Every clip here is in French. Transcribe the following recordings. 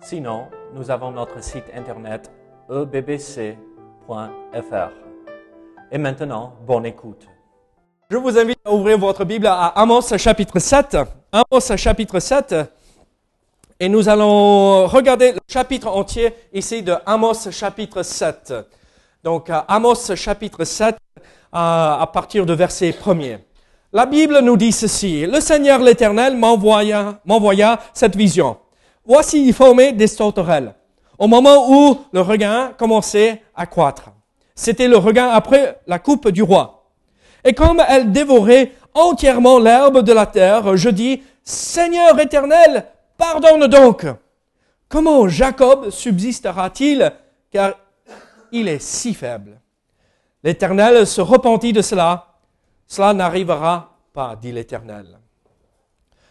Sinon, nous avons notre site internet ebbc.fr. Et maintenant, bonne écoute. Je vous invite à ouvrir votre Bible à Amos chapitre 7. Amos chapitre 7. Et nous allons regarder le chapitre entier ici de Amos chapitre 7. Donc Amos chapitre 7 à partir de verset 1er. La Bible nous dit ceci. Le Seigneur l'Éternel m'envoya cette vision. Voici, formait des sauterelles. Au moment où le regain commençait à croître. C'était le regain après la coupe du roi. Et comme elle dévorait entièrement l'herbe de la terre, je dis, Seigneur éternel, pardonne donc. Comment Jacob subsistera-t-il, car il est si faible? L'Éternel se repentit de cela cela n'arrivera pas, dit l'Éternel.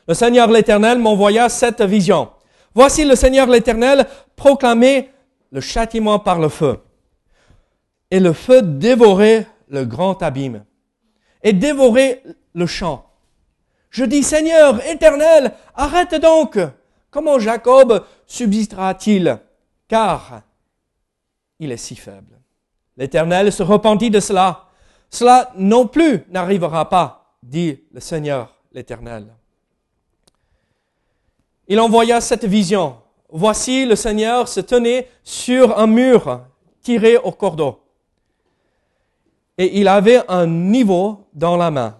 Le Seigneur l'Éternel m'envoya cette vision. Voici le Seigneur l'Éternel proclamait le châtiment par le feu. Et le feu dévorait le grand abîme et dévorait le champ. Je dis, Seigneur éternel, arrête donc. Comment Jacob subsistera-t-il? Car il est si faible. L'Éternel se repentit de cela cela non plus n'arrivera pas, dit le Seigneur l'Éternel. Il envoya cette vision. Voici le Seigneur se tenait sur un mur tiré au cordeau. Et il avait un niveau dans la main.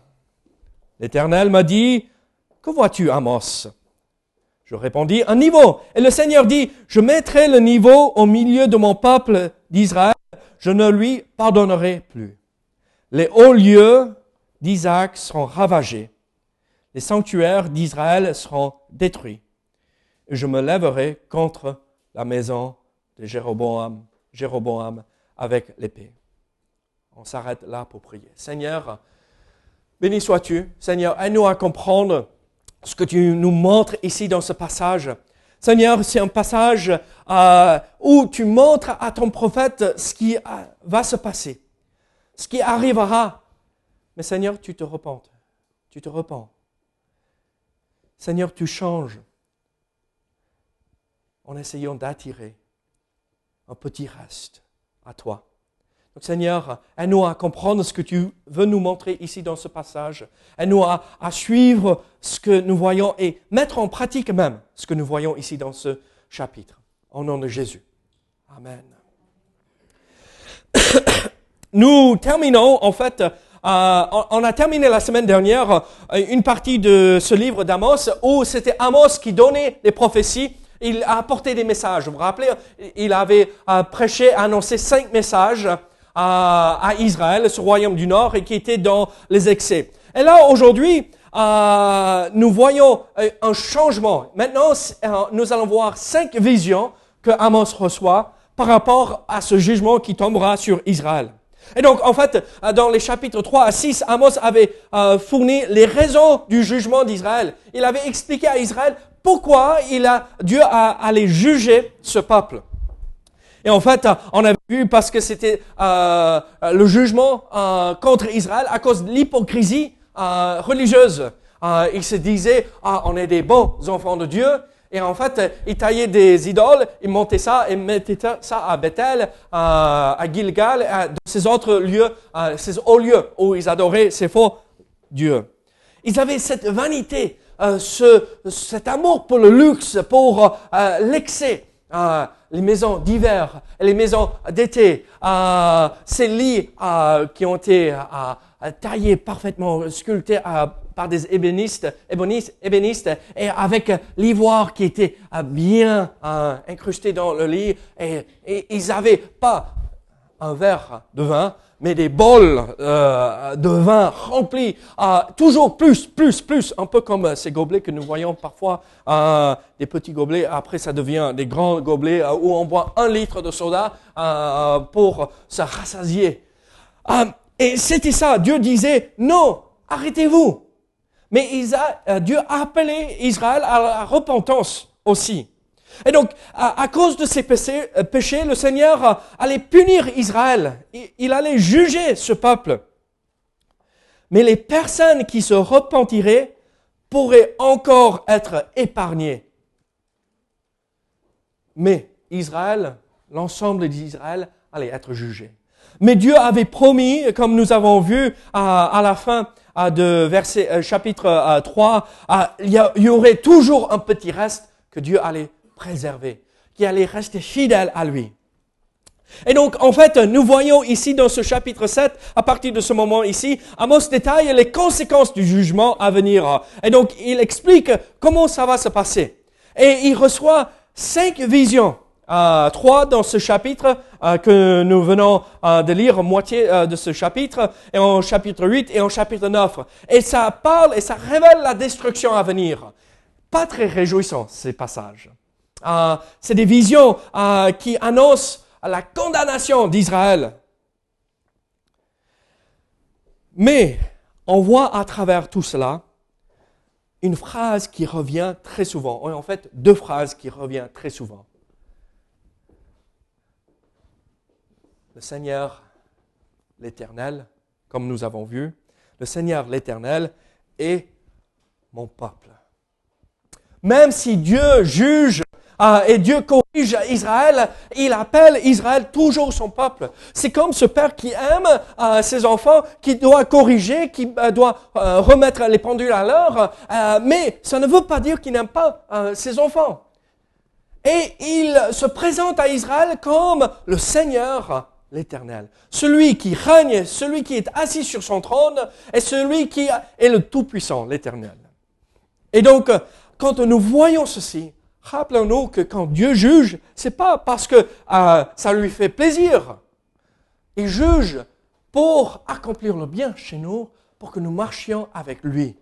L'Éternel m'a dit, que vois-tu, Amos? Je répondis, un niveau. Et le Seigneur dit, je mettrai le niveau au milieu de mon peuple d'Israël, je ne lui pardonnerai plus. Les hauts lieux d'Isaac seront ravagés. Les sanctuaires d'Israël seront détruits. Je me lèverai contre la maison de Jéroboam, Jéroboam avec l'épée. On s'arrête là pour prier. Seigneur, béni sois-tu. Seigneur, aide-nous à comprendre ce que tu nous montres ici dans ce passage. Seigneur, c'est un passage euh, où tu montres à ton prophète ce qui euh, va se passer ce qui arrivera. Mais Seigneur, tu te repentes. Tu te repens. Seigneur, tu changes en essayant d'attirer un petit reste à toi. Donc Seigneur, aide-nous à comprendre ce que tu veux nous montrer ici dans ce passage. Aide-nous à, suivre ce que nous voyons et mettre en pratique même ce que nous voyons ici dans ce chapitre. Au nom de Jésus. Amen. Nous terminons, en fait, euh, on a terminé la semaine dernière euh, une partie de ce livre d'Amos où c'était Amos qui donnait les prophéties. Il a apporté des messages. Vous vous rappelez, il avait euh, prêché, annoncé cinq messages à, à, Israël, ce royaume du Nord, et qui était dans les excès. Et là, aujourd'hui, euh, nous voyons un changement. Maintenant, nous allons voir cinq visions que Amos reçoit par rapport à ce jugement qui tombera sur Israël. Et donc, en fait, euh, dans les chapitres 3 à 6, Amos avait euh, fourni les raisons du jugement d'Israël. Il avait expliqué à Israël pourquoi il a, Dieu a allé juger ce peuple. Et en fait, on a vu parce que c'était euh, le jugement euh, contre Israël à cause de l'hypocrisie euh, religieuse. il se disait, ah, on est des bons enfants de Dieu, et en fait, ils taillaient des idoles, ils montaient ça et mettaient ça à Bethel, à, Gilgal, dans ces autres lieux, ces hauts lieux où ils adoraient ces faux dieux. Ils avaient cette vanité, euh, ce, cet amour pour le luxe, pour euh, l'excès. Euh, les maisons d'hiver, les maisons d'été, ces lits qui ont été taillés parfaitement, sculptés par des ébénistes, ébénistes, ébénistes et avec l'ivoire qui était bien incrusté dans le lit. Et, ils n'avaient pas un verre de vin, mais des bols euh, de vin remplis, euh, toujours plus, plus, plus, un peu comme ces gobelets que nous voyons parfois, euh, des petits gobelets, après ça devient des grands gobelets où on boit un litre de soda pour se rassasier. et c'était ça, Dieu disait, non, arrêtez-vous. Mais Dieu a appelé Israël à la repentance aussi. Et donc, à, cause de ces euh, péchés, le Seigneur euh, allait punir Israël. Il, allait juger ce peuple. Mais les personnes qui se repentiraient pourraient encore être épargnées. Mais Israël, l'ensemble d'Israël, allait être jugé. Mais Dieu avait promis, comme nous avons vu à, la fin de verset euh, chapitre 3, il y aurait toujours un petit reste que Dieu allait préserver, qui allait rester fidèle à lui. Et donc, en fait, nous voyons ici dans ce chapitre 7, à partir de ce moment ici, Amos détaille les conséquences du jugement à venir. Et donc, il explique comment ça va se passer. Et il reçoit cinq visions. Euh, trois dans ce chapitre euh, que nous venons euh, de lire, moitié de ce chapitre, et en chapitre 8 et en chapitre 9. Et ça parle et ça révèle la destruction à venir. Pas très réjouissant, ces passages. Euh, c'est des visions euh, qui annoncent la condamnation d'Israël. Mais on voit à travers tout cela une phrase qui revient très souvent, en fait deux phrases qui reviennent très souvent. Le Seigneur l'Éternel, comme nous avons vu, le Seigneur l'Éternel est mon peuple. Même si Dieu juge ah, et Dieu corrige Israël, il appelle Israël toujours son peuple. C'est comme ce père qui aime euh, ses enfants, qui doit corriger, qui euh, doit euh, remettre les pendules à l'heure, mais ça ne veut pas dire qu'il n'aime pas ses enfants. Et il se présente à Israël comme le Seigneur l'Éternel, celui qui règne, celui qui est assis sur son trône, et celui qui est le Tout-Puissant, l'Éternel. Et donc, quand nous voyons ceci, Rappelons-nous que quand Dieu juge, c'est pas parce que euh, ça lui fait plaisir. Il juge pour accomplir le bien chez nous, pour que nous marchions avec lui.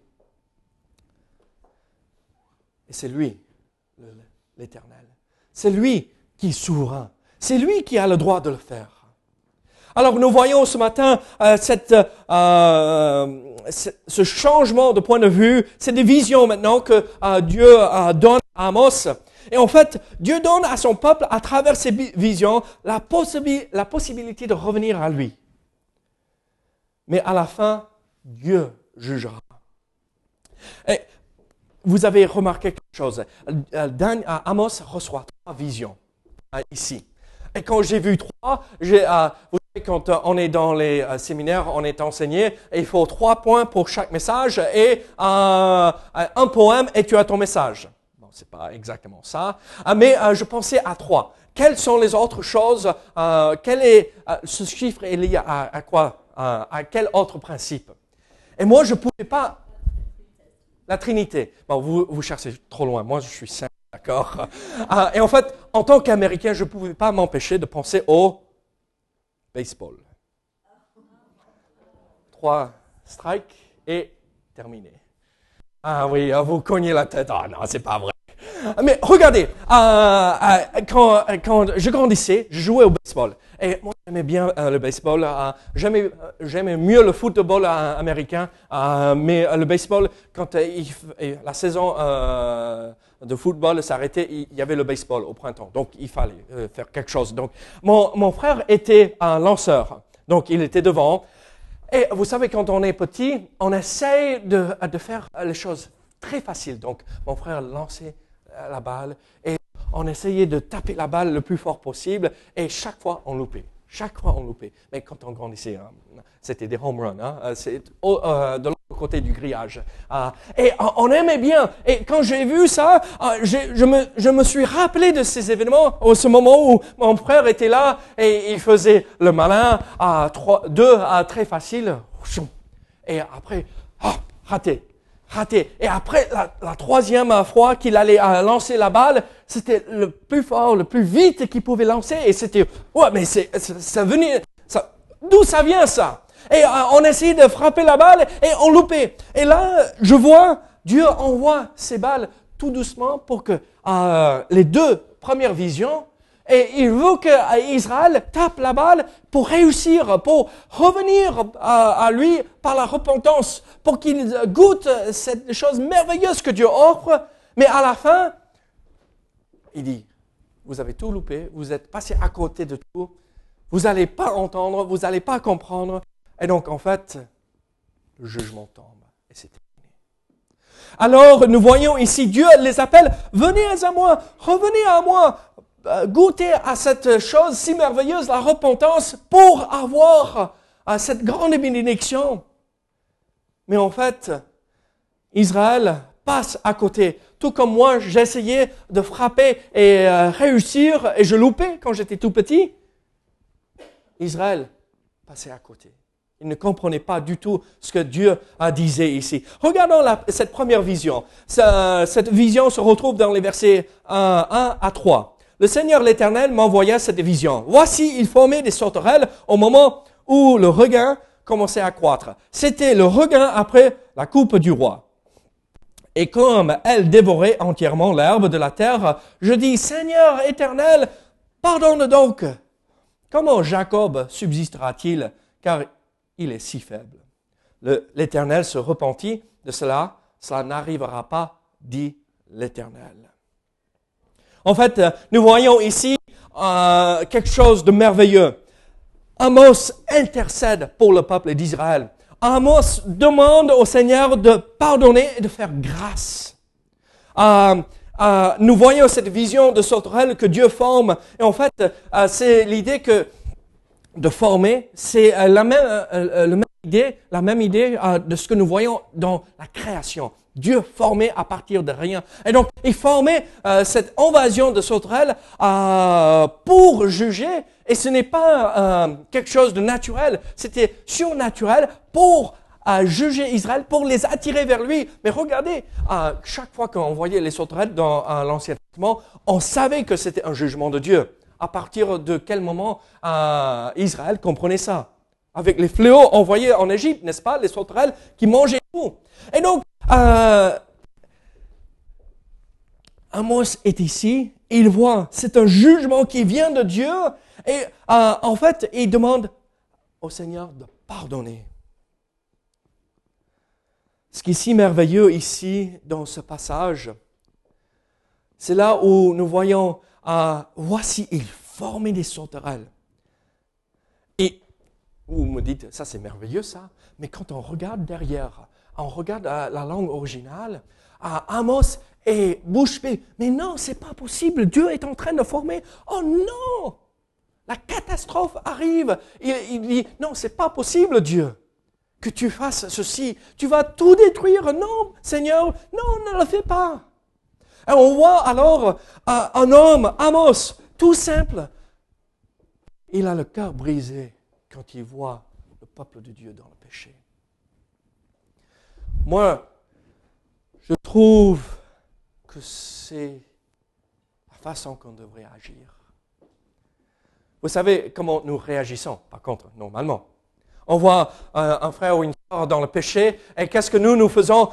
Et c'est lui, l'Éternel. C'est lui qui est souverain. C'est lui qui a le droit de le faire. Alors nous voyons ce matin euh, cette, euh, ce changement de point de vue, c'est des visions maintenant que Dieu donne Amos. Et en fait, Dieu donne à son peuple, à travers ces visions, la, la possibilité de revenir à lui. Mais à la fin, Dieu jugera. Et vous avez remarqué quelque chose. Amos reçoit trois visions ici. Et quand j'ai vu trois, j'ai, quand euh, on est dans les euh, séminaires, on est enseigné, il faut trois points pour chaque message et un poème et tu as ton message. C'est pas exactement ça, ah, mais euh, je pensais à trois. Quelles sont les autres choses Quel est ce chiffre est lié à, quoi À quel autre principe? Et moi, je ne pouvais pas. La Trinité. Bon, vous, cherchez trop loin. Moi, je suis simple, d'accord Et en fait, en tant qu'Américain, je ne pouvais pas m'empêcher de penser au baseball. Trois strikes et terminé. Ah oui, ah, vous cognez la tête. Ah non, c'est pas vrai. Mais regardez, euh, euh, quand, quand, je grandissais, je jouais au baseball. Et moi, j'aimais bien euh, le baseball. j'aimais, mieux le football américain. mais le baseball, quand la saison de football s'arrêtait, il y avait le baseball au printemps. Donc, il fallait faire quelque chose. Donc, mon, mon frère était un lanceur. Donc, il était devant. Et vous savez, quand on est petit, on essaye de, de faire les choses très faciles. Donc, mon frère lançait la balle et on essayait de taper la balle le plus fort possible et chaque fois on loupait. Chaque fois on loupait. Mais quand on grandissait, hein, c'était des home runs. Hein, euh, c'est euh, de l'autre côté du grillage. Euh, et on aimait bien. Et quand j'ai vu ça, je, me, je me suis rappelé de ces événements, au ce moment où mon frère était là et il faisait le malin à trois, deux à très facile. Et après, ah, raté. Raté. Et après, la, troisième fois qu'il allait euh, lancer la balle, c'était le plus fort, le plus vite qu'il pouvait lancer. Et c'était, ouais, mais c'est, ça venait, ça, d'où ça vient ça? Et euh, on essayait de frapper la balle et on loupait. Et là, je vois, Dieu envoie ces balles tout doucement pour que euh, les deux premières visions et il veut qu'Israël tape la balle pour réussir, pour revenir à, lui par la repentance, pour qu'il goûte cette chose merveilleuse que Dieu offre. Mais à la fin, il dit, vous avez tout loupé, vous êtes passé à côté de tout, vous n'allez pas entendre, vous n'allez pas comprendre. Et donc, en fait, le jugement tombe. Et c'est terminé. Alors, nous voyons ici, Dieu les appelle, venez à moi, revenez à moi, euh, goûter à cette chose si merveilleuse, la repentance, pour avoir euh, cette grande bénédiction. Mais en fait, Israël passe à côté. Tout comme moi, j'essayais de frapper et euh, réussir, et je loupais quand j'étais tout petit. Israël passait à côté. Il ne comprenait pas du tout ce que Dieu a disait ici. Regardons cette première vision. cette vision se retrouve dans les versets 1 à 3 le Seigneur l'Éternel m'envoya cette vision. Voici, il formait des sauterelles au moment où le regain commençait à croître. C'était le regain après la coupe du roi. Et comme elle dévorait entièrement l'herbe de la terre, je dis, Seigneur éternel, pardonne donc. Comment Jacob subsistera-t-il, car il est si faible? L'Éternel se repentit de cela, cela n'arrivera pas, dit l'Éternel. En fait, nous voyons ici euh, quelque chose de merveilleux. Amos intercède pour le peuple d'Israël. Amos demande au Seigneur de pardonner et de faire grâce. Euh, euh, nous voyons cette vision de sauterelle que Dieu forme. Et en fait, c'est l'idée que de former, c'est la même, la même idée, la même idée de ce que nous voyons dans la création. Dieu formé à partir de rien. Et donc, il formait euh, cette invasion de sauterelles euh, pour juger, et ce n'est pas euh, quelque chose de naturel, c'était surnaturel pour juger Israël, pour les attirer vers lui. Mais regardez, chaque fois qu'on voyait les sauterelles dans l'Ancien Testament, on savait que c'était un jugement de Dieu. À partir de quel moment Israël comprenait ça? Avec les fléaux envoyés en Égypte, n'est-ce pas? Les sauterelles qui mangeaient tout. Et donc, euh, Amos est ici, il voit, c'est un jugement qui vient de Dieu, et euh, en fait, il demande au Seigneur de pardonner. Ce qui est si merveilleux ici dans ce passage, c'est là où nous voyons, euh, voici, il formait des sauterelles. Et vous me dites, ça c'est merveilleux ça, mais quand on regarde derrière, on regarde la langue originale, Amos est bouche bée. Mais non, c'est pas possible. Dieu est en train de former. Oh non! La catastrophe arrive. Il, dit, non, c'est pas possible, Dieu, que tu fasses ceci. Tu vas tout détruire. Non, Seigneur, non, ne le fais pas. On voit alors un homme, Amos, tout simple. Il a le cœur brisé quand il voit le peuple de Dieu dans le péché. Moi, je trouve que c'est la façon qu'on devrait agir. Vous savez comment nous réagissons, par contre, normalement. On voit un, frère ou une soeur dans le péché, et qu'est-ce que nous, nous faisons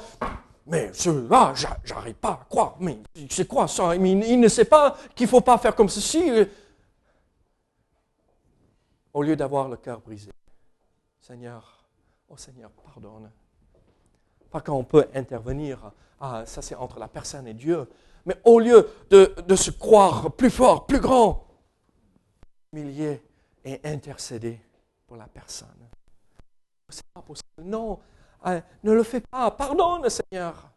Mais cela, j'arrive pas à croire. Mais c'est quoi ça il, ne sait pas qu'il faut pas faire comme ceci. Au lieu d'avoir le cœur brisé, Seigneur, oh Seigneur, pardonne pas qu'on peut intervenir. Ah, ça c'est entre la personne et Dieu. Mais au lieu de, de se croire plus fort, plus grand, humilier et intercéder pour la personne. C'est pas possible. Non, ne le fais pas. Pardonne, Seigneur.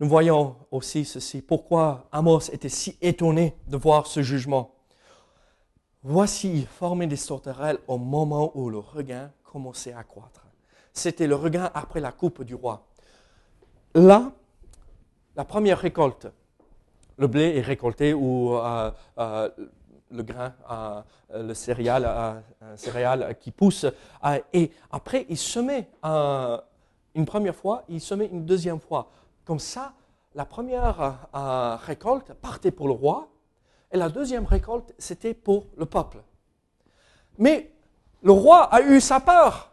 Nous voyons aussi ceci. Pourquoi Amos était si étonné de voir ce jugement? Voici, formé des sauterelles au moment où le regain commençait à croître. C'était le regain après la coupe du roi. Là, la première récolte, le blé est récolté ou euh, euh, le grain, euh, le céréal, qui pousse. et après, il semait une première fois, il semait une deuxième fois. Comme ça, la première récolte partait pour le roi et la deuxième récolte, c'était pour le peuple. Mais le roi a eu sa part.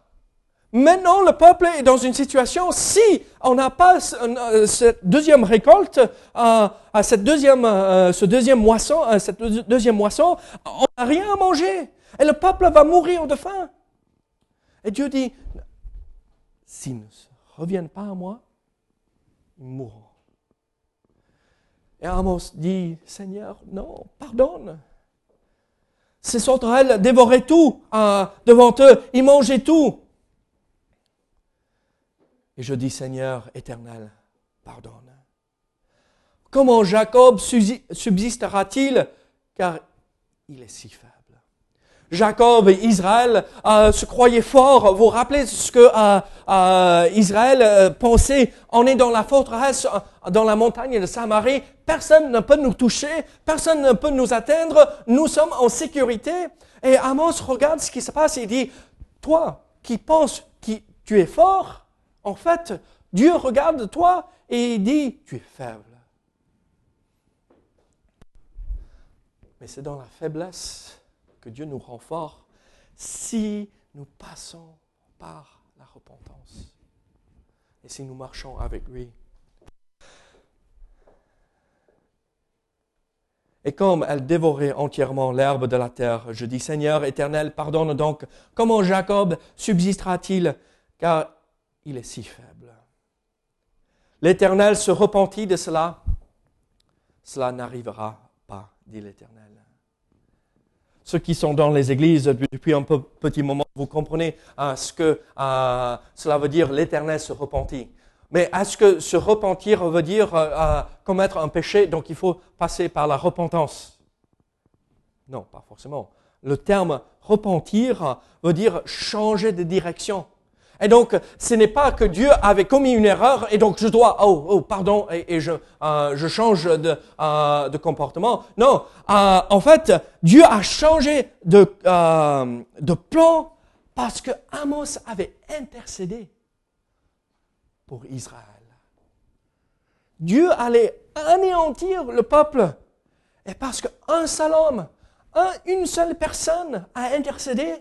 Maintenant, le peuple est dans une situation, si on n'a pas euh, cette deuxième récolte, euh, à cette deuxième, euh, ce deuxième moisson, euh, cette deux- deuxième moisson, on n'a rien à manger. Et le peuple va mourir de faim. Et Dieu dit, s'ils ne reviennent pas à moi, ils mourront. Et Amos dit, Seigneur, non, pardonne. Ces sauterelles dévoraient tout devant eux, ils mangeaient tout. Et je dis, Seigneur éternel, pardonne. Comment Jacob subsi- subsistera-t-il? Car il est si faible. Jacob et Israël euh, se croyaient forts. Vous vous rappelez ce que euh, euh, Israël euh, pensait? On est dans la forteresse, euh, dans la montagne de Samarie. Personne ne peut nous toucher, personne ne peut nous atteindre. Nous sommes en sécurité. Et Amos regarde ce qui se passe et dit Toi qui penses que tu es fort, en fait, Dieu regarde toi et dit Tu es faible. Mais c'est dans la faiblesse que Dieu nous rend forts si nous passons par la repentance et si nous marchons avec lui. Et comme elle dévorait entièrement l'herbe de la terre, je dis Seigneur éternel, pardonne donc, comment Jacob subsistera-t-il? Car il est si faible. L'Éternel se repentit de cela. Cela n'arrivera pas, dit l'Éternel. Ceux qui sont dans les églises depuis un petit moment, vous comprenez euh, ce que euh, cela veut dire, l'Éternel se repentit. Mais est-ce que se repentir veut dire euh, commettre un péché, donc il faut passer par la repentance Non, pas forcément. Le terme repentir veut dire changer de direction. Et donc, ce n'est pas que Dieu avait commis une erreur et donc je dois, oh, oh, pardon, et, euh, je change de, euh, comportement. Non, euh, en fait, Dieu a changé de, plan parce que Amos avait intercédé pour Israël. Dieu allait anéantir le peuple. Et parce qu'un seul homme, un- une seule personne a intercédé,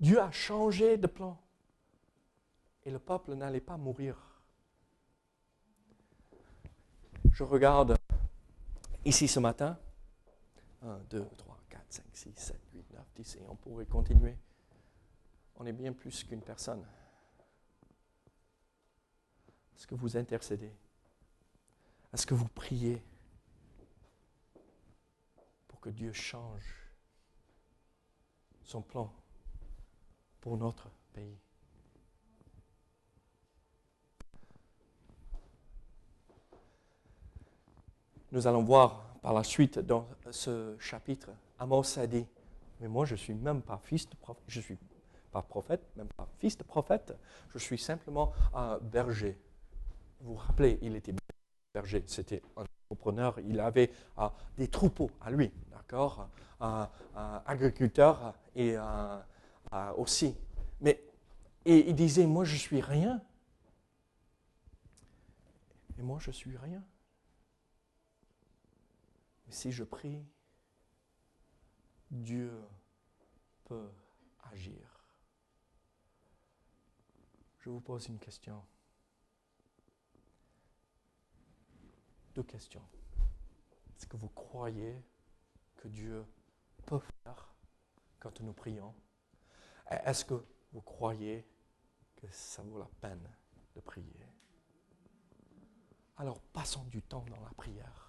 Dieu a changé de plan et le peuple n'allait pas mourir. Je regarde ici ce matin. 1, 2, 3, 4, 5, 6, 7, 8, 9, 10, et on pourrait continuer. On est bien plus qu'une personne. Est-ce que vous intercédez? Est-ce que vous priez pour que Dieu change son plan pour notre pays? Nous allons voir par la suite dans ce chapitre, Amos a dit, mais moi je suis même pas fils de prophète, je suis pas prophète, même pas fils de prophète, je suis simplement un berger. Vous vous rappelez, il était berger, c'était un entrepreneur, il avait euh, des troupeaux à lui, d'accord, un, agriculteur et un aussi. Mais et il disait, moi je suis rien. Et moi je suis rien. Si je prie, Dieu peut agir. Je vous pose une question. Deux questions. Est-ce que vous croyez que Dieu peut faire quand nous prions? Est-ce que vous croyez que ça vaut la peine de prier? Alors passons du temps dans la prière.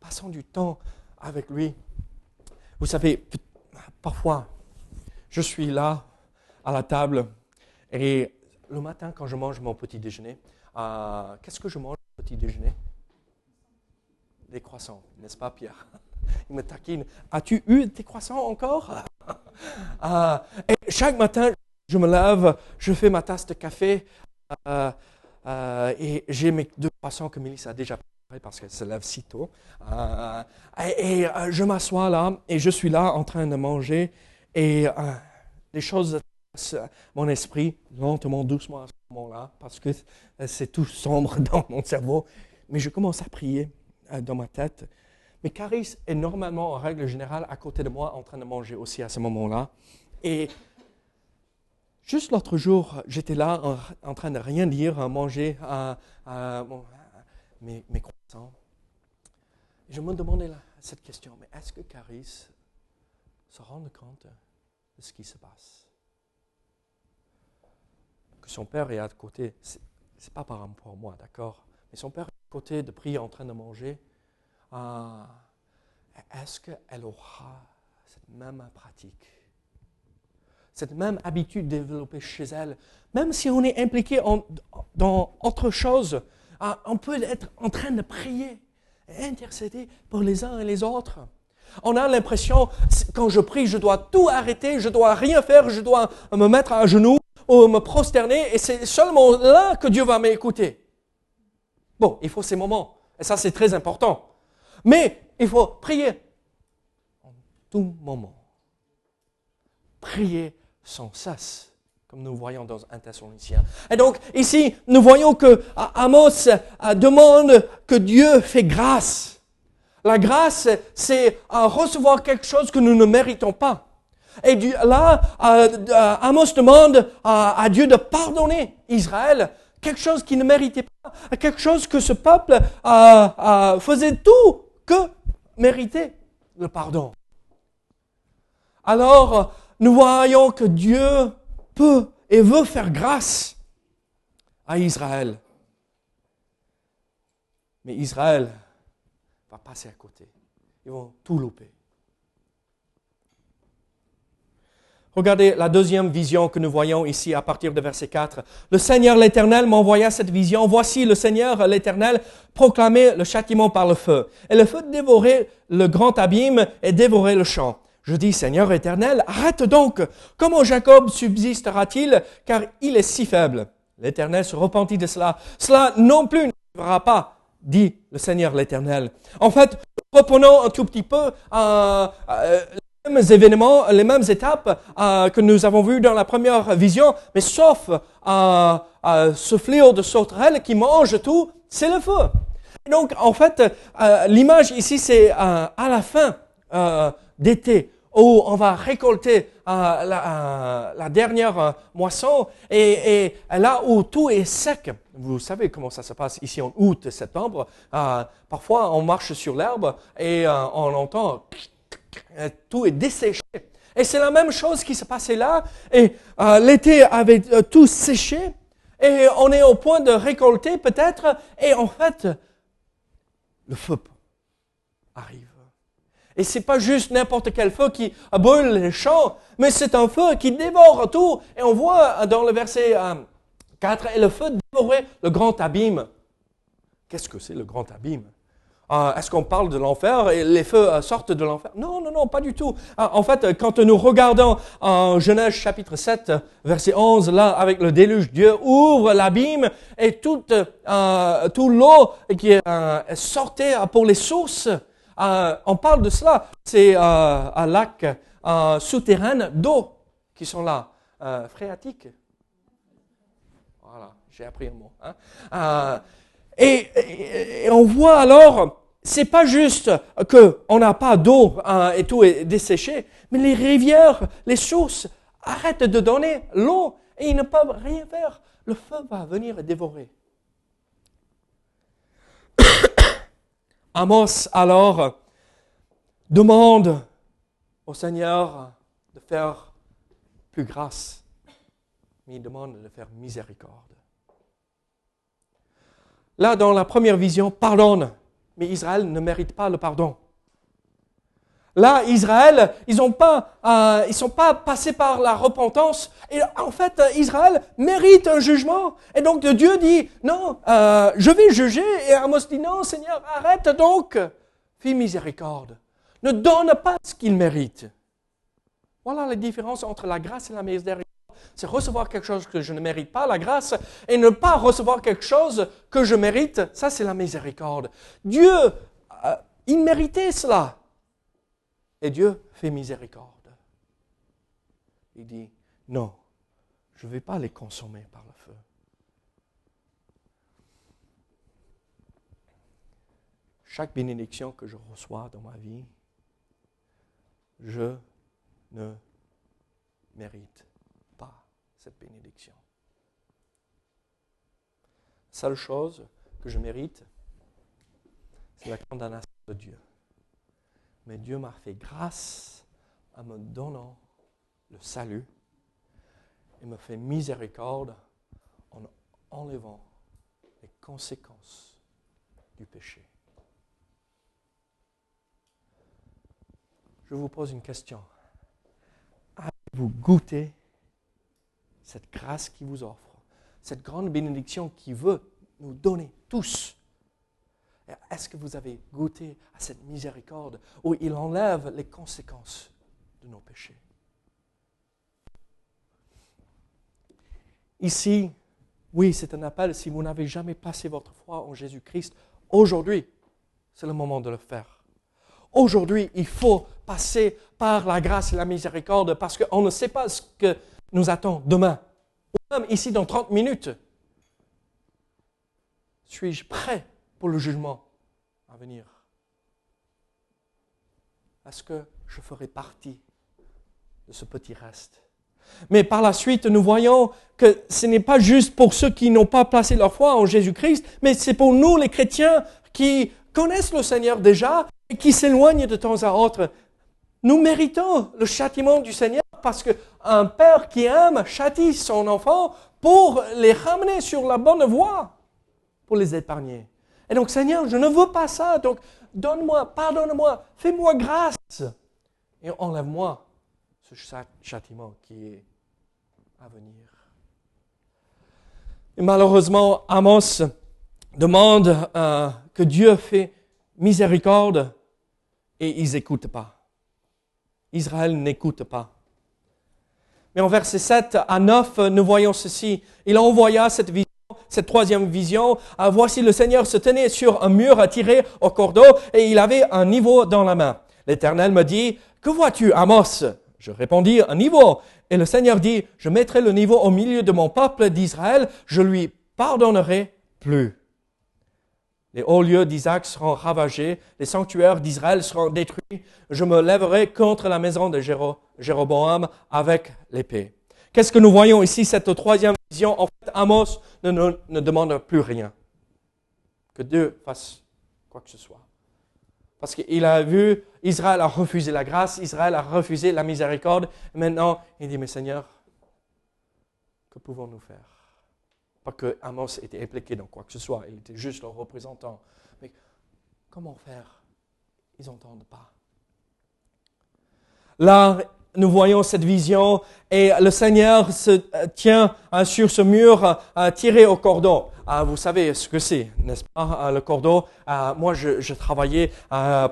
Passons du temps avec lui. Vous savez, parfois, je suis là à la table et le matin, quand je mange mon petit déjeuner, euh, qu'est-ce que je mange au petit déjeuner? Des croissants, n'est-ce pas, Pierre? Il me taquine. As-tu eu tes croissants encore? Euh, Et chaque matin, je me lève, je fais ma tasse de café euh, et j'ai mes deux croissants que Mélissa a déjà parce qu'elle se lève si tôt. Euh, et, euh, je m'assois là et je suis là en train de manger et euh, les choses mon esprit lentement, doucement à ce moment-là parce que c'est tout sombre dans mon cerveau. Mais je commence à prier dans ma tête. Mais Caris est normalement, en règle générale, à côté de moi en train de manger aussi à ce moment-là. Et juste l'autre jour, j'étais là en, train de rien dire, manger à, mes, mes je me demandais là, cette question, mais est-ce que Caris se rend compte de ce qui se passe? Que son père est à côté, ce n'est pas par rapport à moi, d'accord? Mais son père est à côté de prier en train de manger. Ah, est-ce qu'elle aura cette même pratique? Cette même habitude développée chez elle, même si on est impliqué dans autre chose, on peut être en train de prier, intercéder pour les uns et les autres. On a l'impression, quand je prie, je dois tout arrêter, je dois rien faire, je dois me mettre à genoux ou me prosterner, et c'est seulement là que Dieu va m'écouter. Bon, il faut ces moments, et ça c'est très important. Mais il faut prier en tout moment. Prier sans cesse comme nous voyons dans un Thessalonicien. Et donc, ici, nous voyons que Amos euh, demande que Dieu fait grâce. La grâce, c'est recevoir quelque chose que nous ne méritons pas. Et là, euh, euh, Amos demande à Dieu de pardonner Israël quelque chose qui ne méritait pas, quelque chose que ce peuple faisait tout que méritait le pardon. Alors, nous voyons que Dieu peut et veut faire grâce à Israël. Mais Israël va passer à côté. Ils vont tout louper. Regardez la deuxième vision que nous voyons ici à partir de verset 4. Le Seigneur l'Éternel m'envoya cette vision. Voici le Seigneur l'Éternel proclamait le châtiment par le feu. Et le feu dévorait le grand abîme et dévorait le champ. Je dis, Seigneur éternel, arrête donc. Comment Jacob subsistera-t-il, car il est si faible? L'Éternel se repentit de cela. Cela non plus n'arrivera pas, dit le Seigneur l'Éternel. En fait, reprenons un tout petit peu euh, euh, les mêmes événements, les mêmes étapes euh, que nous avons vues dans la première vision, mais sauf ce fléau de sauterelles qui mange tout, c'est le feu. Donc, en fait, l'image ici, c'est à la fin d'été où on va récolter euh, la, euh, la, dernière euh, moisson et, et, là où tout est sec. Vous savez comment ça se passe ici en août, septembre. parfois, on marche sur l'herbe et on entend tout est desséché. Et c'est la même chose qui se passait là. Et l'été avait tout séché et on est au point de récolter peut-être. Et en fait, le feu arrive. Et c'est pas juste n'importe quel feu qui brûle les champs, mais c'est un feu qui dévore tout. Et on voit dans le verset 4, euh, et le feu dévorait le grand abîme. Qu'est-ce que c'est le grand abîme? Euh, Est-ce qu'on parle de l'enfer et les feux euh, sortent de l'enfer? Non, non, non, pas du tout. en fait, quand nous regardons en Genèse chapitre 7, verset 11, là, avec le déluge, Dieu ouvre l'abîme et toute, tout l'eau qui sortait pour les sources euh, on parle de cela. C'est euh, un lac euh, souterrain d'eau qui sont là, phréatiques. Voilà, j'ai appris un mot. Hein. Et, on voit alors, c'est pas juste que on n'a pas d'eau et tout est desséché, mais les rivières, les sources arrêtent de donner l'eau et ils ne peuvent rien faire. Le feu va venir dévorer. Amos alors demande au Seigneur de faire plus grâce, mais il demande de faire miséricorde. Là, dans la première vision, pardonne, mais Israël ne mérite pas le pardon. Là, Israël, ils ne euh, sont pas passés par la repentance. Et en fait, Israël mérite un jugement. Et donc Dieu dit, non, euh, je vais juger. Et Amos dit, non, Seigneur, arrête donc. Fais miséricorde. Ne donne pas ce qu'il mérite. Voilà la différence entre la grâce et la miséricorde. c'est recevoir quelque chose que je ne mérite pas, la grâce, et ne pas recevoir quelque chose que je mérite, ça c'est la miséricorde. Dieu, euh, il méritait cela. Et Dieu fait miséricorde. Il dit, non, je ne vais pas les consommer par le feu. Chaque bénédiction que je reçois dans ma vie, je ne mérite pas cette bénédiction. Seule chose que je mérite, c'est la condamnation de Dieu. Mais Dieu m'a fait grâce en me donnant le salut et me fait miséricorde en enlevant les conséquences du péché. Je vous pose une question. Avez-vous goûté cette grâce qui vous offre, cette grande bénédiction qui veut nous donner tous Est-ce que vous avez goûté à cette miséricorde où il enlève les conséquences de nos péchés? Ici, oui, c'est un appel. Si vous n'avez jamais passé votre foi en Jésus-Christ, aujourd'hui, c'est le moment de le faire. Aujourd'hui, il faut passer par la grâce et la miséricorde parce qu'on ne sait pas ce que nous attend demain. Ou même ici dans 30 minutes. Suis-je prêt pour le jugement à venir Est-ce que je ferai partie de ce petit reste? Mais par la suite, nous voyons que ce n'est pas juste pour ceux qui n'ont pas placé leur foi en Jésus-Christ, mais c'est pour nous, les chrétiens, qui connaissent le Seigneur déjà et qui s'éloignent de temps à autre. Nous méritons le châtiment du Seigneur parce qu'un père qui aime châtie son enfant pour les ramener sur la bonne voie, pour les épargner. Et donc, Seigneur, je ne veux pas ça. Donc, donne-moi, pardonne-moi, fais-moi grâce et enlève-moi ce châtiment qui est à venir. Et malheureusement, Amos demande euh, que Dieu fait miséricorde et ils n'écoutent pas. Israël n'écoute pas. Mais en versets 7 à 9, nous voyons ceci. Il envoya cette vision, cette troisième vision. Ah, voici le Seigneur se tenait sur un mur tiré au cordeau et il avait un niveau dans la main. L'Éternel me dit, que vois-tu, Amos? Je répondis, un niveau. Et le Seigneur dit, je mettrai le niveau au milieu de mon peuple d'Israël, je lui pardonnerai plus. Les hauts lieux d'Isaac seront ravagés, les sanctuaires d'Israël seront détruits. Je me lèverai contre la maison de Jéroboam avec l'épée. Qu'est-ce que nous voyons ici, cette troisième vision? En fait, Amos ne, demande plus rien. Que Dieu fasse quoi que ce soit. Parce qu'il a vu, Israël a refusé la grâce, Israël a refusé la miséricorde. Maintenant, il dit, mais Seigneur, que pouvons-nous faire? Pas que Amos était impliqué dans quoi que ce soit, il était juste le représentant. Mais comment faire? Ils n'entendent pas. Là, nous voyons cette vision et le Seigneur se euh, tient euh, sur ce mur euh, tiré au cordon. vous savez ce que c'est, n'est-ce pas, le cordon? Moi, je, travaillais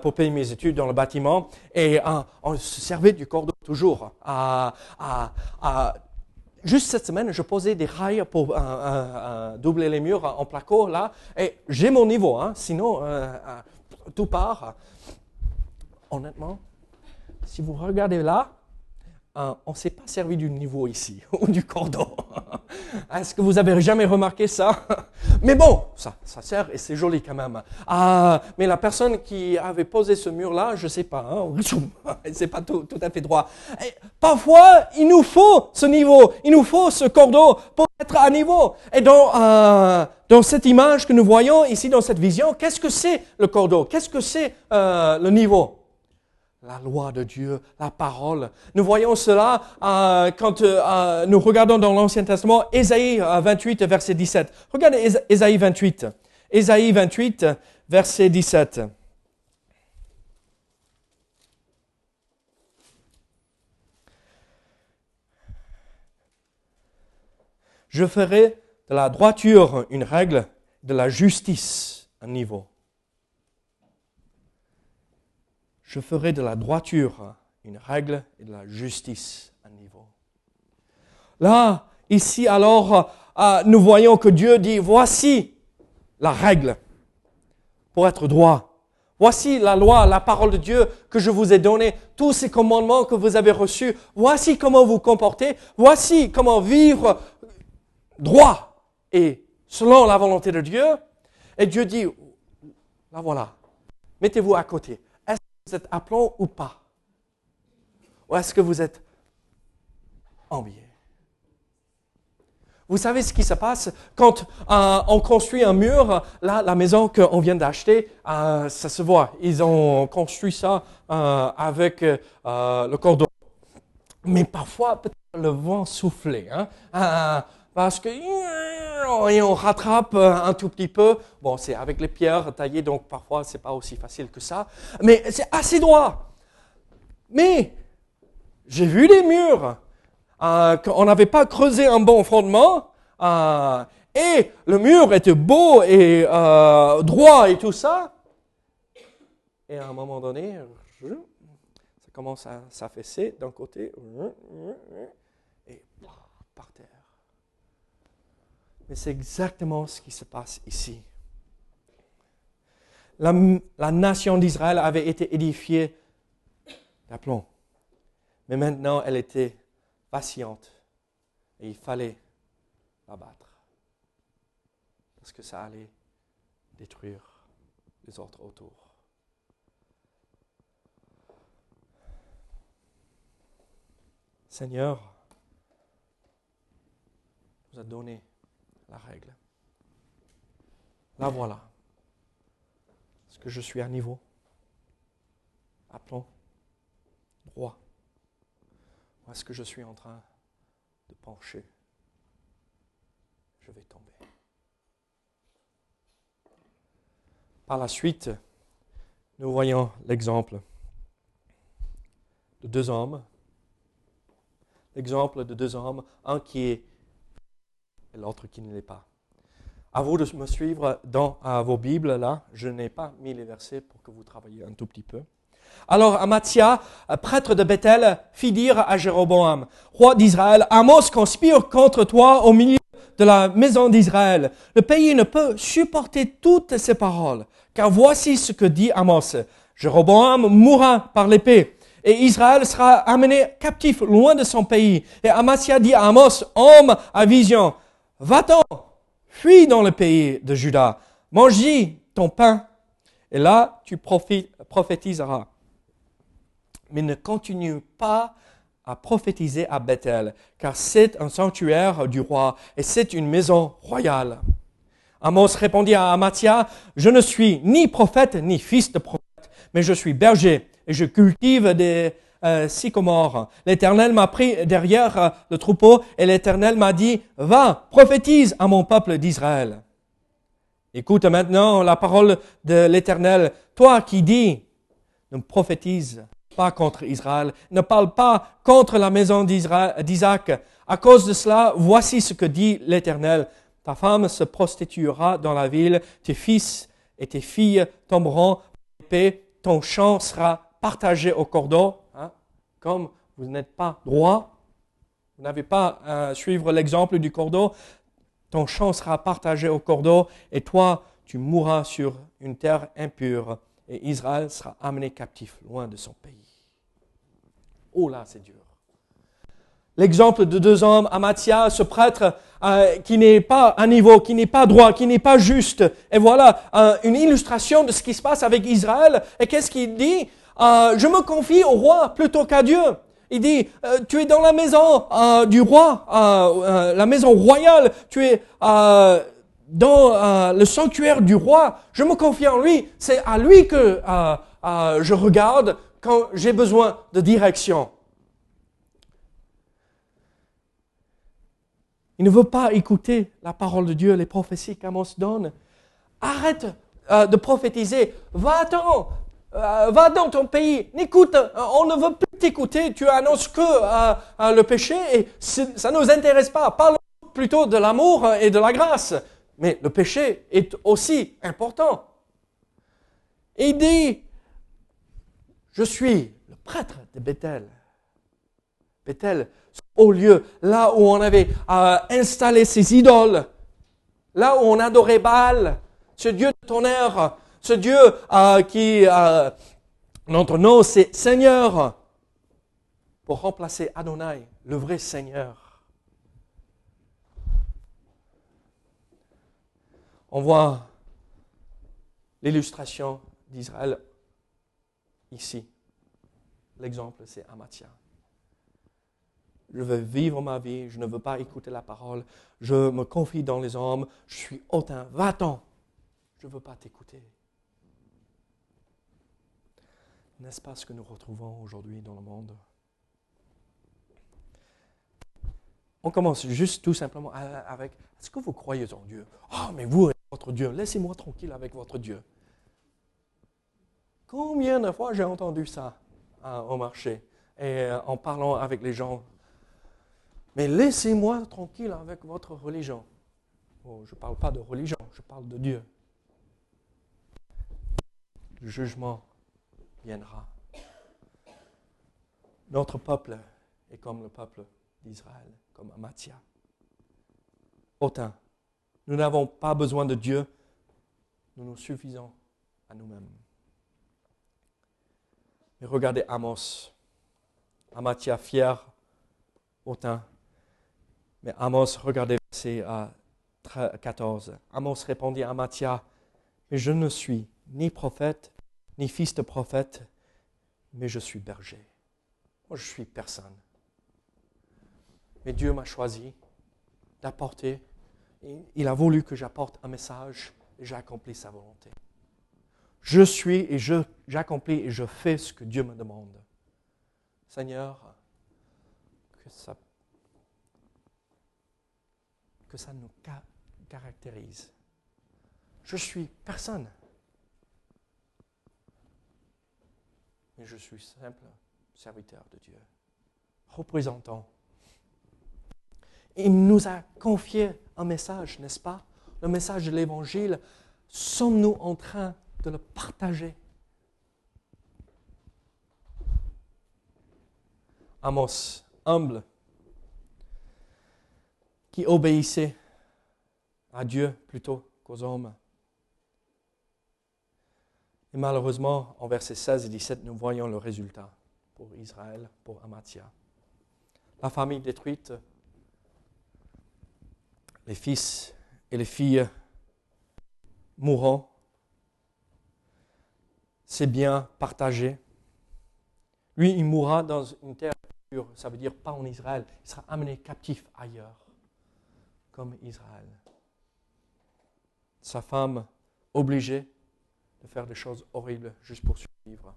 pour payer mes études dans le bâtiment et on se servait du cordon toujours à, Juste cette semaine, je posais des rails pour euh, euh, euh, doubler les murs en placo, là, et j'ai mon niveau, hein, sinon tout part. Honnêtement, si vous regardez là, on ne s'est pas servi du niveau ici, ou du cordon. Est-ce que vous avez jamais remarqué ça? Mais bon, ça, ça sert et c'est joli quand même. Ah, mais la personne qui avait posé ce mur-là, je ne sais pas, hein, c'est pas tout, à fait droit. Parfois, il nous faut ce niveau, il nous faut ce cordon pour être à niveau. Et dans, euh, dans cette image que nous voyons ici, dans cette vision, qu'est-ce que c'est le cordon? Qu'est-ce que c'est euh, le niveau? La loi de Dieu, la parole. Nous voyons cela euh, quand euh, euh, nous regardons dans l'Ancien Testament, Ésaïe 28, verset 17. Regardez Ésaïe 28. Ésaïe 28, verset 17. Je ferai de la droiture une règle, de la justice un niveau. Je ferai de la droiture une règle et de la justice un niveau. Là, ici, alors, euh, nous voyons que Dieu dit, voici la règle pour être droit. Voici la loi, la parole de Dieu que je vous ai donnée, tous ces commandements que vous avez reçus. Voici comment vous comporter. Voici comment vivre droit et selon la volonté de Dieu. Et Dieu dit, la voilà, mettez-vous à côté. Vous êtes aplomb ou pas? Ou est-ce que vous êtes envié vous savez ce qui se passe? Quand euh, on construit un mur, là, la maison qu'on vient d'acheter, euh, ça se voit. Ils ont construit ça euh, avec le cordon. Mais parfois, peut-être le vent soufflait, hein, parce que et on rattrape un tout petit peu. Bon, c'est avec les pierres taillées, donc parfois c'est pas aussi facile que ça, mais c'est assez droit. Mais j'ai vu des murs euh, qu'on n'avait pas creusé un bon fondement, euh, et le mur était beau et euh, droit et tout ça. Et à un moment donné, commence à s'affaisser d'un côté et par terre. Mais c'est exactement ce qui se passe ici. La, nation d'Israël avait été édifiée d'aplomb. Mais maintenant, elle était patiente. Et il fallait l'abattre. Parce que ça allait détruire les autres autour. Seigneur nous a donné la règle. La voilà. Est-ce que je suis à niveau Appelons droit. Est-ce que je suis en train de pencher? Je vais tomber. Par la suite, nous voyons l'exemple de deux hommes. L'exemple de deux hommes, un qui est et l'autre qui ne l'est pas. À vous de me suivre dans vos Bibles, là. Je n'ai pas mis les versets pour que vous travailliez un tout petit peu. Alors Amathia, prêtre de Bethel, fit dire à Jéroboam, roi d'Israël, Amos conspire contre toi au milieu de la maison d'Israël. Le pays ne peut supporter toutes ces paroles, car voici ce que dit Amos. Jéroboam mourra par l'épée, et Israël sera amené captif loin de son pays. Et Amathia dit à Amos, homme à vision, va-t'en, fuis dans le pays de Juda, mange-y ton pain, et là tu prophétiseras mais ne continue pas à prophétiser à Bethel, car c'est un sanctuaire du roi et c'est une maison royale. Amos répondit à Amathia, je ne suis ni prophète ni fils de prophète, mais je suis berger et je cultive des euh, sycomores. L'Éternel m'a pris derrière euh, le troupeau et l'Éternel m'a dit, va, prophétise à mon peuple d'Israël. Écoute maintenant la parole de l'Éternel, toi qui dis, ne prophétise pas contre Israël, ne parle pas contre la maison d'Isaac. À cause de cela, voici ce que dit l'Éternel. Ta femme se prostituera dans la ville, tes fils et tes filles tomberont ton champ sera partagé au cordon. Hein. Comme vous n'êtes pas droit, vous n'avez pas à suivre l'exemple du cordon, ton champ sera partagé au cordon et toi, tu mourras sur une terre impure et Israël sera amené captif loin de son pays. Oh là, c'est dur. L'exemple de deux hommes, Amathia, ce prêtre euh, qui n'est pas à niveau, qui n'est pas droit, qui n'est pas juste. Et voilà euh, une illustration de ce qui se passe avec Israël. Et qu'est-ce qu'il dit? Euh, Je me confie au roi plutôt qu'à Dieu. Il dit, tu es dans la maison du roi, la maison royale, tu es dans le sanctuaire du roi. Je me confie en lui. C'est à lui que je regarde quand j'ai besoin de direction. Il ne veut pas écouter la parole de Dieu, les prophéties qu'Amos donne. Arrête euh, de prophétiser. Va-t'en. Euh, va dans ton pays. N'écoute, euh, on ne veut plus t'écouter. Tu annonces que le péché et ça ne nous intéresse pas. Parle plutôt de l'amour et de la grâce. Mais le péché est aussi important. Il dit, je suis le prêtre de Bethel. Bethel, au lieu, là où on avait euh, installé ces idoles, là où on adorait Baal, ce Dieu de tonnerre, ce Dieu euh, qui, euh, notre nom, c'est Seigneur, pour remplacer Adonai, le vrai Seigneur. On voit l'illustration d'Israël ici. L'exemple, c'est Amatia. Je veux vivre ma vie, je ne veux pas écouter la parole, je me confie dans les hommes, je suis hautain, va-t'en, je ne veux pas t'écouter. N'est-ce pas ce que nous retrouvons aujourd'hui dans le monde? On commence juste tout simplement avec Est-ce que vous croyez en Dieu? Ah, mais vous, votre Dieu, laissez-moi tranquille avec votre Dieu. Combien de fois j'ai entendu ça hein, au marché et euh, en parlant avec les gens? Mais laissez-moi tranquille avec votre religion. Oh, je ne parle pas de religion, je parle de Dieu. Le jugement viendra. Notre peuple est comme le peuple d'Israël, comme Amatia. Autant, nous n'avons pas besoin de Dieu, nous nous suffisons à nous-mêmes. Mais regardez Amos. Amatia fier, autant. Mais Amos, regardez verset 14. Amos répondit à Amatia, mais je ne suis ni prophète, ni fils de prophète, mais je suis berger. Moi, je suis personne. Mais Dieu m'a choisi d'apporter. Il a voulu que j'apporte un message et j'ai accompli sa volonté. Je suis et j'accomplis et je fais ce que Dieu me demande. Seigneur, que ça, que ça nous caractérise. Je suis personne. Mais je suis simple serviteur de Dieu, représentant. Il nous a confié un message, n'est-ce pas? Le message de l'Évangile. Sommes-nous en train de le partager? Amos, humble, qui obéissait à Dieu plutôt qu'aux hommes. Et malheureusement, en versets 16 et 17, nous voyons le résultat pour Israël, pour Amatia. La famille détruite, les fils et les filles mourant, c'est bien partagé. Lui, il mourra dans une terre pure, ça veut dire pas en Israël, il sera amené captif ailleurs, comme Israël. Sa femme, obligée de faire des choses horribles juste pour survivre.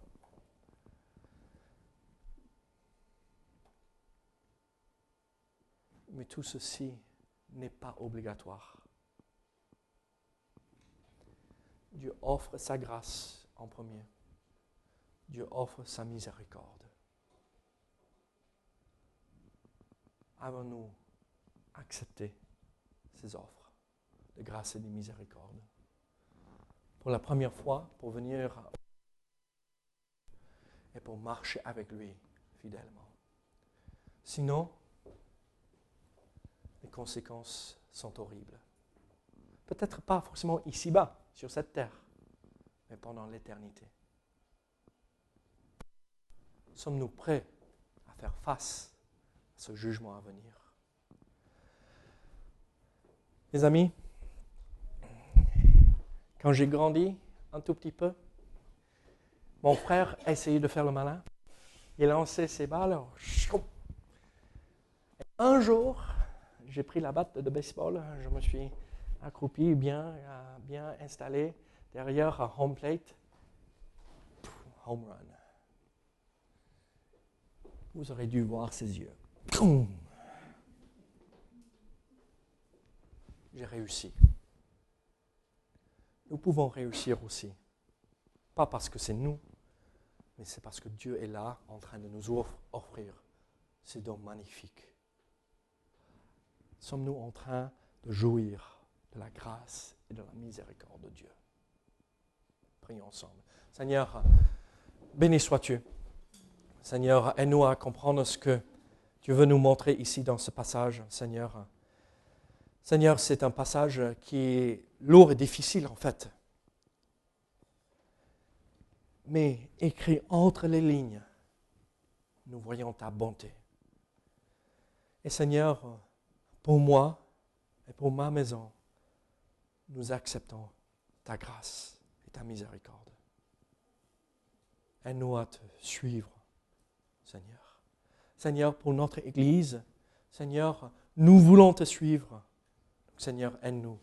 Mais tout ceci n'est pas obligatoire. Dieu offre sa grâce en premier. Dieu offre sa miséricorde. Avons-nous accepté ces offres de grâce et de miséricorde? Pour la première fois, pour venir et pour marcher avec lui fidèlement. Sinon, les conséquences sont horribles. Peut-être pas forcément ici-bas, sur cette terre, mais pendant l'éternité. Sommes-nous prêts à faire face à ce jugement à venir? Mes amis, quand j'ai grandi un tout petit peu, mon frère a essayé de faire le malin. Il lançait ses balles. un jour, j'ai pris la batte de baseball, je me suis accroupi, bien, bien installé, derrière un home plate, home run. Vous aurez dû voir ses yeux. J'ai réussi. Nous pouvons réussir aussi. Pas parce que c'est nous, mais c'est parce que Dieu est là en train de nous offrir ces dons magnifiques. Sommes-nous en train de jouir de la grâce et de la miséricorde de Dieu? Prions ensemble. Seigneur, béni sois-tu. Seigneur, aide-nous à comprendre ce que Tu veux nous montrer ici dans ce passage, Seigneur. Seigneur, c'est un passage qui lourd et difficile en fait. Mais écrit entre les lignes, nous voyons ta bonté. Et Seigneur, pour moi et pour ma maison, nous acceptons ta grâce et ta miséricorde. Aide-nous à te suivre, Seigneur. Seigneur, pour notre Église, Seigneur, nous voulons te suivre. Seigneur, aide-nous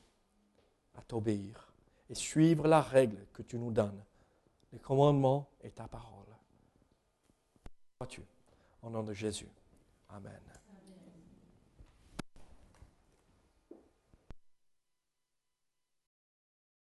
à t'obéir et suivre la règle que tu nous donnes, les commandements et ta parole. Vois-tu, au nom de Jésus. Amen.